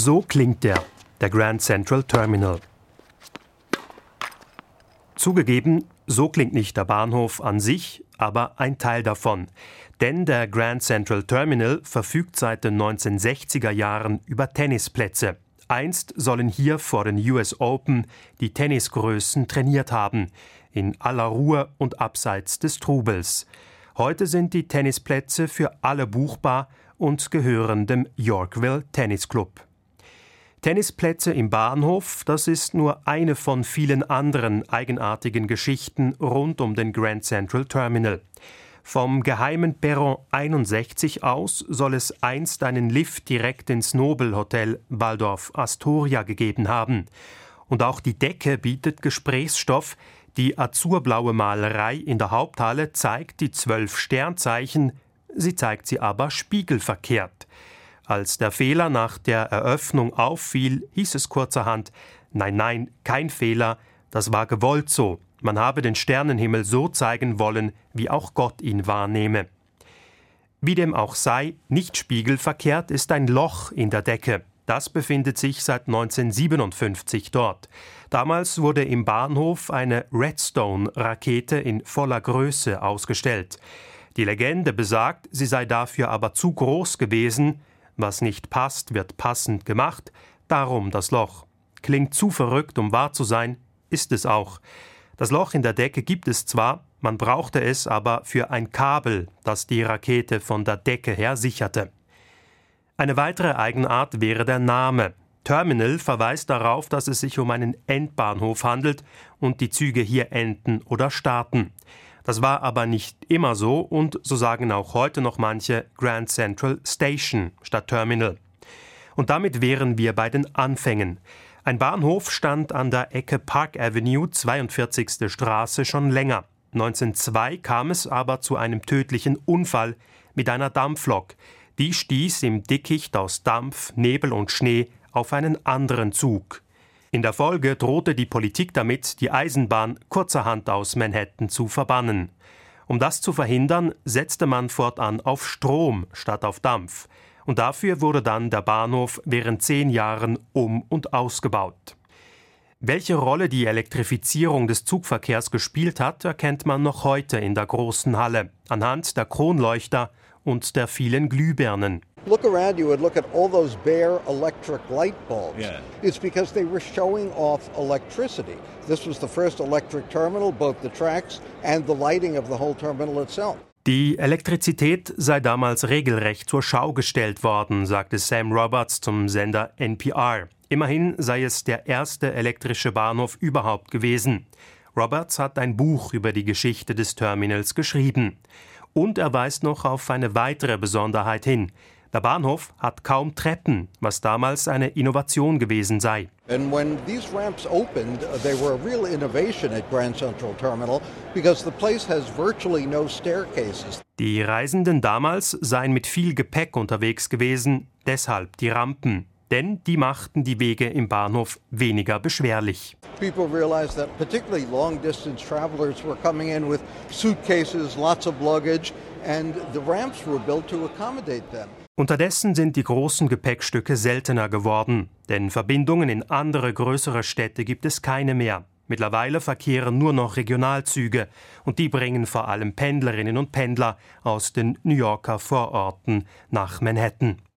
So klingt der, der Grand Central Terminal. Zugegeben, so klingt nicht der Bahnhof an sich, aber ein Teil davon. Denn der Grand Central Terminal verfügt seit den 1960er Jahren über Tennisplätze. Einst sollen hier vor den US Open die Tennisgrößen trainiert haben, in aller Ruhe und abseits des Trubels. Heute sind die Tennisplätze für alle buchbar und gehören dem Yorkville Tennis Club. Tennisplätze im Bahnhof, das ist nur eine von vielen anderen eigenartigen Geschichten rund um den Grand Central Terminal. Vom geheimen Perron 61 aus soll es einst einen Lift direkt ins Nobelhotel Waldorf Astoria gegeben haben. Und auch die Decke bietet Gesprächsstoff. Die azurblaue Malerei in der Haupthalle zeigt die zwölf Sternzeichen, sie zeigt sie aber spiegelverkehrt. Als der Fehler nach der Eröffnung auffiel, hieß es kurzerhand Nein, nein, kein Fehler, das war gewollt so, man habe den Sternenhimmel so zeigen wollen, wie auch Gott ihn wahrnehme. Wie dem auch sei, nicht spiegelverkehrt ist ein Loch in der Decke. Das befindet sich seit 1957 dort. Damals wurde im Bahnhof eine Redstone-Rakete in voller Größe ausgestellt. Die Legende besagt, sie sei dafür aber zu groß gewesen, was nicht passt, wird passend gemacht, darum das Loch. Klingt zu verrückt, um wahr zu sein, ist es auch. Das Loch in der Decke gibt es zwar, man brauchte es aber für ein Kabel, das die Rakete von der Decke her sicherte. Eine weitere Eigenart wäre der Name. Terminal verweist darauf, dass es sich um einen Endbahnhof handelt und die Züge hier enden oder starten. Das war aber nicht immer so und so sagen auch heute noch manche Grand Central Station statt Terminal. Und damit wären wir bei den Anfängen. Ein Bahnhof stand an der Ecke Park Avenue 42. Straße schon länger. 1902 kam es aber zu einem tödlichen Unfall mit einer Dampflok. Die stieß im Dickicht aus Dampf, Nebel und Schnee auf einen anderen Zug. In der Folge drohte die Politik damit, die Eisenbahn kurzerhand aus Manhattan zu verbannen. Um das zu verhindern, setzte man fortan auf Strom statt auf Dampf. Und dafür wurde dann der Bahnhof während zehn Jahren um und ausgebaut. Welche Rolle die Elektrifizierung des Zugverkehrs gespielt hat, erkennt man noch heute in der großen Halle anhand der Kronleuchter und der vielen Glühbirnen look around, you would look at all those bare electric light bulbs. Yeah. It's because they were showing off electricity. This was the first electric terminal, both the tracks and the lighting of the whole terminal itself. Die Elektrizität sei damals regelrecht zur Schau gestellt worden, sagte Sam Roberts zum Sender NPR. Immerhin sei es der erste elektrische Bahnhof überhaupt gewesen. Roberts hat ein Buch über die Geschichte des Terminals geschrieben. Und er weist noch auf eine weitere Besonderheit hin. Der Bahnhof hat kaum Treppen, was damals eine Innovation gewesen sei. And when these ramps opened, uh, they were a real innovation at Grand Central Terminal because the place has virtually no staircases. Die Reisenden damals seien mit viel Gepäck unterwegs gewesen, deshalb die Rampen denn die machten die Wege im Bahnhof weniger beschwerlich. People realized that particularly long distance travelers were coming in with suitcases, lots of luggage and the ramps were built to accommodate them. Unterdessen sind die großen Gepäckstücke seltener geworden, denn Verbindungen in andere größere Städte gibt es keine mehr. Mittlerweile verkehren nur noch Regionalzüge und die bringen vor allem Pendlerinnen und Pendler aus den New Yorker Vororten nach Manhattan.